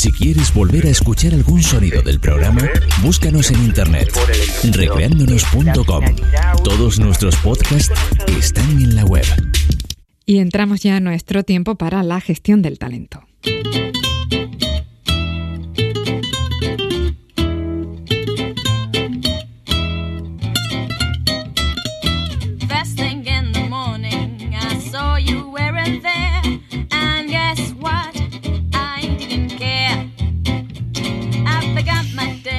Si quieres volver a escuchar algún sonido del programa, búscanos en internet recreándonos.com. Todos nuestros podcasts están en la web. Y entramos ya a nuestro tiempo para la gestión del talento.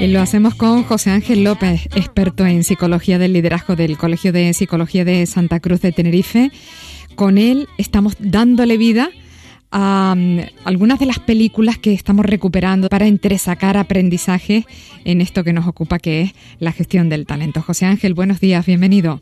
Y lo hacemos con José Ángel López, experto en psicología del liderazgo del Colegio de Psicología de Santa Cruz de Tenerife. Con él estamos dándole vida a um, algunas de las películas que estamos recuperando para entresacar aprendizaje en esto que nos ocupa, que es la gestión del talento. José Ángel, buenos días, bienvenido.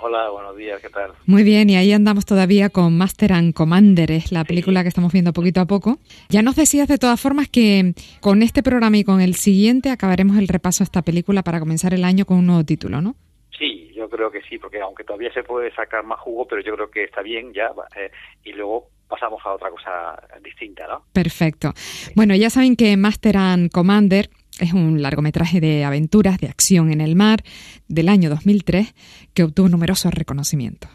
Hola, buenos días, ¿qué tal? Muy bien, y ahí andamos todavía con Master and Commander, es la película que estamos viendo poquito a poco. Ya nos decías de todas formas que con este programa y con el siguiente acabaremos el repaso a esta película para comenzar el año con un nuevo título, ¿no? Sí, yo creo que sí, porque aunque todavía se puede sacar más jugo, pero yo creo que está bien ya, eh, y luego pasamos a otra cosa distinta, ¿no? Perfecto. Bueno, ya saben que Master and Commander es un largometraje de aventuras, de acción en el mar, del año 2003, que obtuvo numerosos reconocimientos.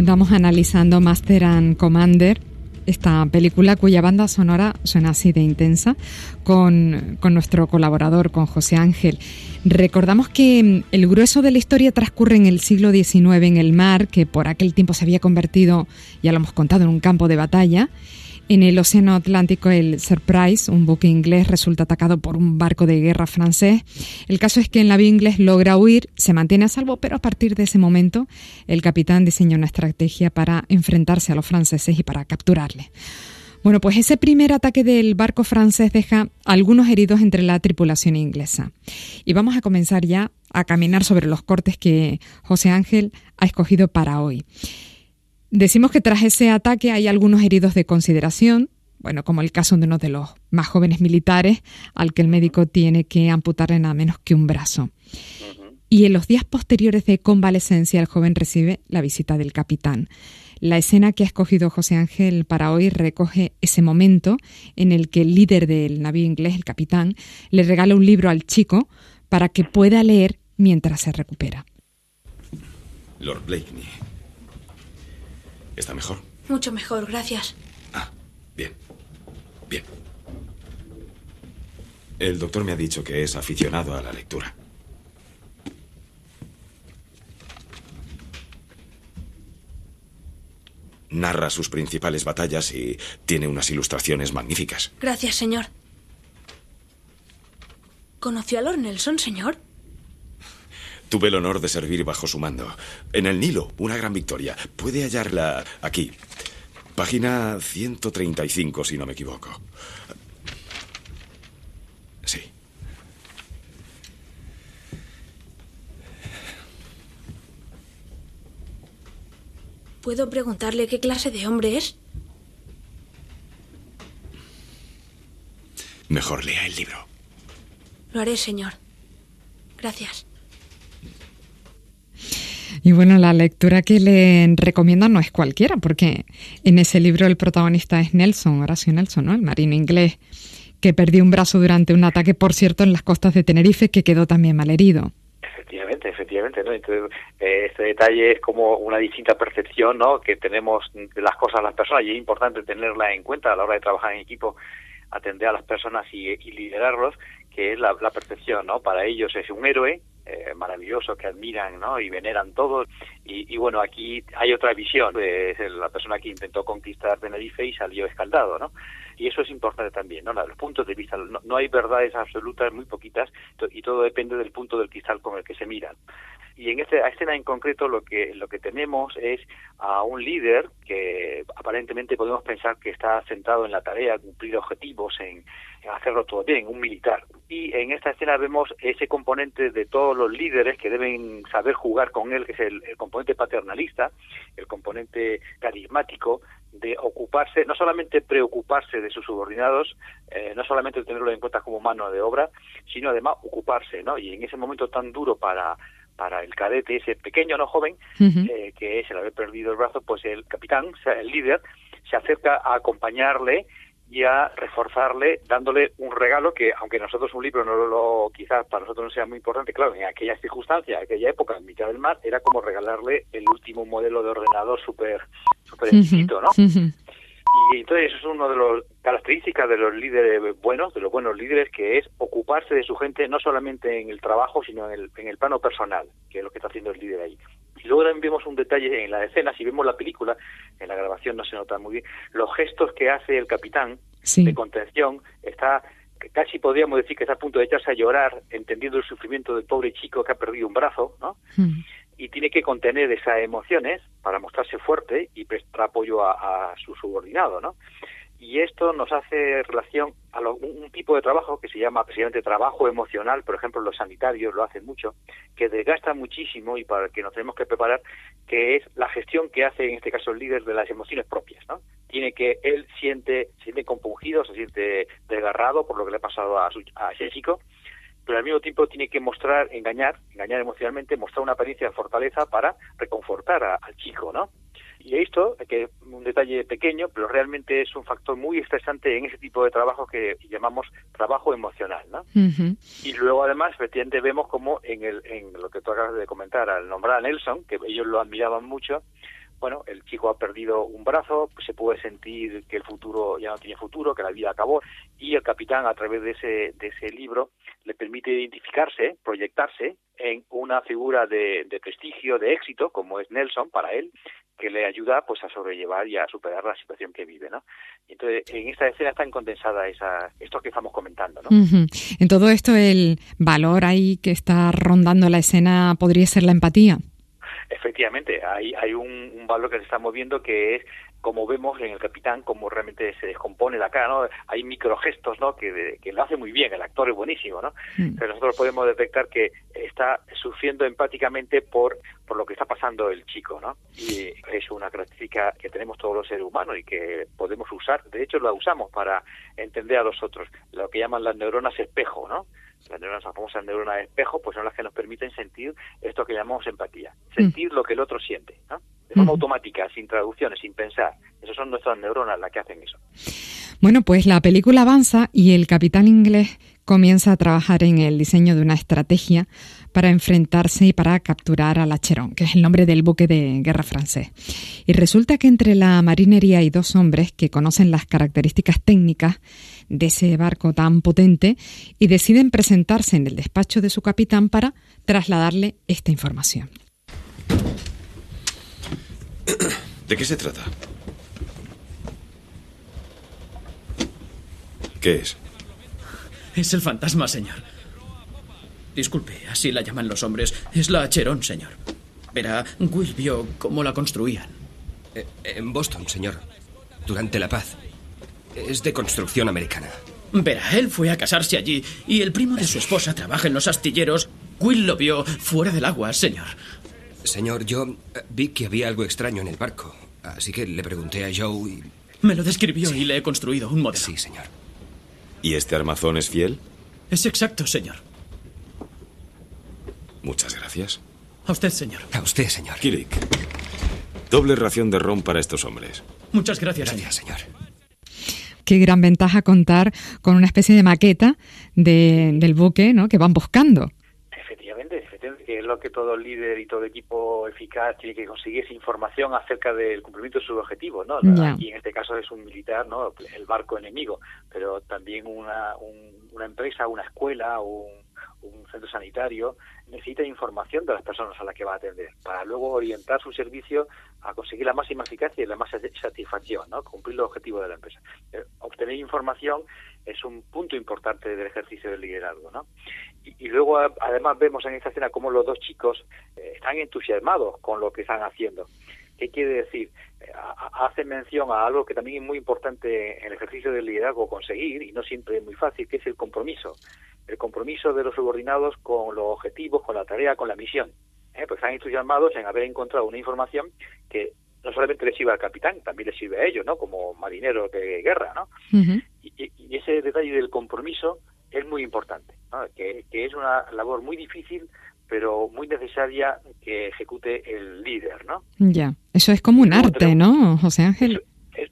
Andamos analizando Master and Commander, esta película cuya banda sonora suena así de intensa, con, nuestro colaborador, con José Ángel. Recordamos que mm, el grueso de la historia transcurre en el siglo XIX en el mar, que por aquel tiempo se había convertido, ya lo hemos contado, en un campo de batalla. En el Océano Atlántico, el Surprise, un buque inglés, resulta atacado por un barco de guerra francés. El caso es que el navío inglés logra huir, se mantiene a salvo, pero a partir de ese momento el capitán diseña una estrategia para enfrentarse a los franceses y para capturarles. Bueno, pues ese primer ataque del barco francés deja algunos heridos entre la tripulación inglesa. Y vamos a comenzar ya a caminar sobre los cortes que José Ángel ha escogido para hoy. Decimos que tras ese ataque hay algunos heridos de consideración, bueno, como el caso de uno de los más jóvenes militares, al que el médico tiene que amputarle nada menos que un brazo. Y en los días posteriores de convalecencia, el joven recibe la visita del capitán. La escena que ha escogido José Ángel para hoy recoge ese momento en el que el líder del navío inglés, el capitán, le regala un libro al chico para que pueda leer mientras se recupera. Lord Blakeney, ¿Está mejor? Mucho mejor, gracias. Ah, bien. Bien. El doctor me ha dicho que es aficionado a la lectura. Narra sus principales batallas y tiene unas ilustraciones magníficas. Gracias, señor. ¿Conoció a Lord Nelson, señor? Tuve el honor de servir bajo su mando. En el Nilo, una gran victoria. Puede hallarla aquí. Página 135, si no me equivoco. Sí. ¿Puedo preguntarle qué clase de hombre es? Mejor lea el libro. Lo haré, señor. Gracias. Y bueno, la lectura que le recomiendo no es cualquiera, porque en ese libro el protagonista es Nelson, Horacio Nelson, ¿no? El marino inglés, que perdió un brazo durante un ataque, por cierto, en las costas de Tenerife, que quedó también malherido. Efectivamente, efectivamente, ¿no? Entonces, eh, este detalle es como una distinta percepción, ¿no? Que tenemos de las cosas las personas y es importante tenerla en cuenta a la hora de trabajar en equipo, atender a las personas y, liderarlos, que es la, la percepción, ¿no? Para ellos es un héroe, eh, maravilloso que admiran ¿no? y veneran todos. Y, bueno, aquí hay otra visión, es la persona que intentó conquistar Tenerife y salió escaldado, ¿no? Y eso es importante también, ¿no? Los puntos de vista, no, hay verdades absolutas, muy poquitas, y todo depende del punto del cristal con el que se miran. Y en esta escena en concreto lo que, lo que tenemos es a un líder que aparentemente podemos pensar que está centrado en la tarea, cumplir objetivos, en, hacerlo todo bien, un militar. Y en esta escena vemos ese componente de todos los líderes que deben saber jugar con él, que es el, componente paternalista, el componente carismático, de ocuparse, no solamente preocuparse de sus subordinados, eh, no solamente tenerlo en cuenta como mano de obra, sino además ocuparse, ¿no? Y en ese momento tan duro para para el cadete, ese pequeño, no joven, eh, que es el haber perdido el brazo, pues el capitán, el líder, se acerca a acompañarle y a reforzarle dándole un regalo que aunque nosotros un libro no lo quizás para nosotros no sea muy importante claro en aquella circunstancia en aquella época en mitad del mar era como regalarle el último modelo de ordenador súper super exquisito no y entonces eso es una de las características de los líderes buenos de los buenos líderes que es ocuparse de su gente no solamente en el trabajo sino en el, en el plano personal que es lo que está haciendo el líder ahí y luego también vemos un detalle en la escena, si vemos la película, en la grabación no se nota muy bien, los gestos que hace el capitán de contención, está casi podríamos decir que está a punto de echarse a llorar, entendiendo el sufrimiento del pobre chico que ha perdido un brazo, ¿no? Hmm. Y tiene que contener esas emociones para mostrarse fuerte y prestar apoyo a, a su subordinado, ¿no? Y esto nos hace relación a un, tipo de trabajo que se llama precisamente trabajo emocional, por ejemplo los sanitarios lo hacen mucho, que desgasta muchísimo y para el que nos tenemos que preparar, que es la gestión que hace en este caso el líder de las emociones propias, ¿no? Tiene que él siente, siente compungido, se siente desgarrado por lo que le ha pasado a, su, a ese chico, pero al mismo tiempo tiene que mostrar, engañar, engañar emocionalmente, mostrar una apariencia de fortaleza para reconfortar al chico, ¿no? Y esto, que es un detalle pequeño, pero realmente es un factor muy estresante en ese tipo de trabajo que llamamos trabajo emocional, ¿no? Y luego además, efectivamente, vemos como en, el, en lo que tú acabas de comentar, al nombrar a Nelson, que ellos lo admiraban mucho, bueno, el chico ha perdido un brazo, se puede sentir que el futuro ya no tiene futuro, que la vida acabó, y el capitán a través de ese, de ese libro le permite identificarse, proyectarse en una figura de, de prestigio, de éxito, como es Nelson para él, que le ayuda pues a sobrellevar y a superar la situación que vive, ¿no? Entonces, en esta escena está condensada esa, esto que estamos comentando, ¿no? En todo esto, el valor ahí que está rondando la escena podría ser la empatía. Efectivamente, hay, hay un, valor que se está moviendo que es como vemos en el capitán, como realmente se descompone la cara, ¿no? Hay microgestos, ¿no? Que, que lo hace muy bien, el actor es buenísimo, ¿no? Mm. Pero nosotros podemos detectar que está sufriendo empáticamente por, por lo que está pasando el chico, ¿no? Y es una característica que tenemos todos los seres humanos y que podemos usar, de hecho la usamos para entender a los otros, lo que llaman las neuronas espejo, ¿no? Las neuronas, las famosas neuronas de espejo, pues son las que nos permiten sentir esto que llamamos empatía, sentir lo que el otro siente, ¿no? De forma automática, sin traducciones, sin pensar. Esas son nuestras neuronas las que hacen eso. Bueno, pues la película avanza y el capitán inglés comienza a trabajar en el diseño de una estrategia para enfrentarse y para capturar al Acheron, que es el nombre del buque de guerra francés. Y resulta que entre la marinería hay dos hombres que conocen las características técnicas de ese barco tan potente y deciden presentarse en el despacho de su capitán para trasladarle esta información. ¿De qué se trata? ¿Qué es? Es el fantasma, señor. Disculpe, así la llaman los hombres. Es la Cherón, señor. Verá, Will vio cómo la construían. Eh, en Boston, señor. Durante la paz. Es de construcción americana. Verá, él fue a casarse allí y el primo de su esposa trabaja en los astilleros. Will lo vio fuera del agua, señor. Señor, yo eh, vi que había algo extraño en el barco, así que le pregunté a Joe y... Me lo describió y le he construido un modelo. Sí, señor. ¿Y este armazón es fiel? Es exacto, señor. Muchas gracias. A usted, señor. A usted, señor. Kirik. Doble ración de ron para estos hombres. Muchas gracias, gracias señor. Qué gran ventaja contar con una especie de maqueta del buque ¿no? que van buscando que es lo que todo líder y todo equipo eficaz tiene que conseguir es información acerca del cumplimiento de sus objetivos, ¿no? Y en este caso es un militar, ¿no? El barco enemigo, pero también una, una empresa, una escuela, un, un centro sanitario necesita información de las personas a las que va a atender para luego orientar su servicio a conseguir la máxima eficacia y la más satisfacción, ¿no? cumplir los objetivos de la empresa. Eh, obtener información es un punto importante del ejercicio del liderazgo. ¿no? Y, luego, además, vemos en esta escena cómo los dos chicos eh, están entusiasmados con lo que están haciendo. ¿Qué quiere decir? Hace mención a algo que también es muy importante en el ejercicio del liderazgo conseguir, y no siempre es muy fácil, que es el compromiso el compromiso de los subordinados con los objetivos, con la tarea, con la misión. ¿eh? Pues están entusiasmados en haber encontrado una información que no solamente les sirve al capitán, también les sirve a ellos, ¿no? Como marineros de guerra, ¿no? y, y, ese detalle del compromiso es muy importante, ¿no? que, que es una labor muy difícil, pero muy necesaria que ejecute el líder, ¿no? Ya, eso es como un arte, ¿no, José Ángel?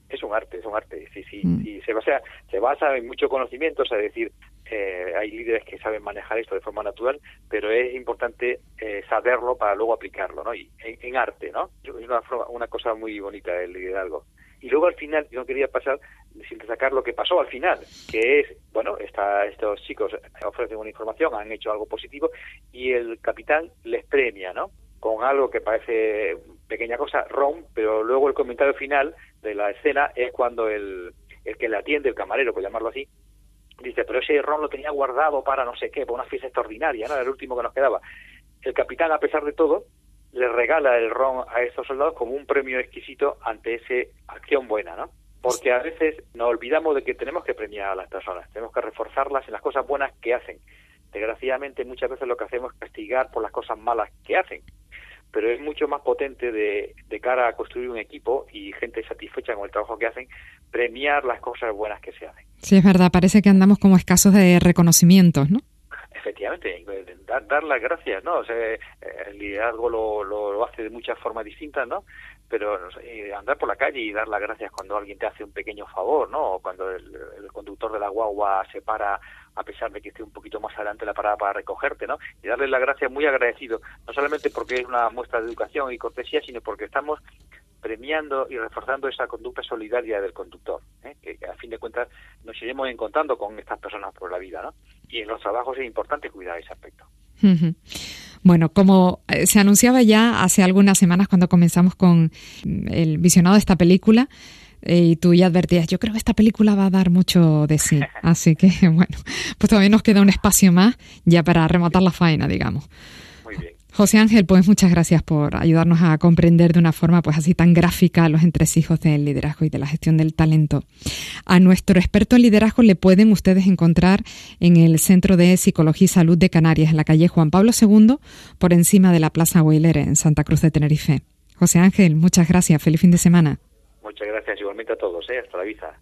Es, un arte, es un arte, sí, sí. Mm. Y se basa, se basa en mucho conocimiento, es decir, eh, hay líderes que saben manejar esto de forma natural, pero es importante eh, saberlo para luego aplicarlo, ¿no? Y en, arte, ¿no? Es una, una cosa muy bonita el liderazgo. Y luego al final, yo no quería pasar sin destacar lo que pasó al final, que es, bueno, está, estos chicos ofrecen una información, han hecho algo positivo y el capitán les premia, ¿no? Con algo que parece pequeña cosa, rom, pero luego el comentario final de la escena es cuando el, el que le atiende, el camarero, por llamarlo así, dice, pero ese ron lo tenía guardado para no sé qué, para una fiesta extraordinaria, ¿no? Era el último que nos quedaba. El capitán, a pesar de todo, le regala el ron a estos soldados como un premio exquisito ante esa acción buena, ¿no? Porque a veces nos olvidamos de que tenemos que premiar a las personas, tenemos que reforzarlas en las cosas buenas que hacen. Desgraciadamente muchas veces lo que hacemos es castigar por las cosas malas que hacen, pero es mucho más potente de, de cara a construir un equipo y gente satisfecha con el trabajo que hacen, premiar las cosas buenas que se hacen. Sí, es verdad, parece que andamos como escasos de reconocimientos, ¿no? Dar, las gracias, ¿no? O sea, el liderazgo lo, lo, hace de muchas formas distintas, ¿no? Pero andar por la calle y dar las gracias cuando alguien te hace un pequeño favor, ¿no? O cuando el, conductor de la guagua se para a pesar de que esté un poquito más adelante la parada para recogerte, ¿no? Y darle las gracias muy agradecido, no solamente porque es una muestra de educación y cortesía, sino porque estamos premiando y reforzando esa conducta solidaria del conductor, ¿eh? que, a fin de cuentas nos iremos encontrando con estas personas por la vida, ¿no? Y en los trabajos es importante cuidar ese aspecto. Bueno, como eh, se anunciaba ya hace algunas semanas cuando comenzamos con el visionado de esta película, y tú ya advertías, yo creo que esta película va a dar mucho de sí. Así que, bueno, pues todavía nos queda un espacio más ya para rematar la faena, digamos. José Ángel, pues muchas gracias por ayudarnos a comprender de una forma pues así tan gráfica los entresijos del liderazgo y de la gestión del talento. A nuestro experto en liderazgo le pueden ustedes encontrar en el Centro de Psicología y Salud de Canarias, en la calle Juan Pablo II, por encima de la Plaza Wheeler en Santa Cruz de Tenerife. José Ángel, muchas gracias. Feliz fin de semana. Muchas gracias igualmente a todos. ¿eh? Hasta la vista.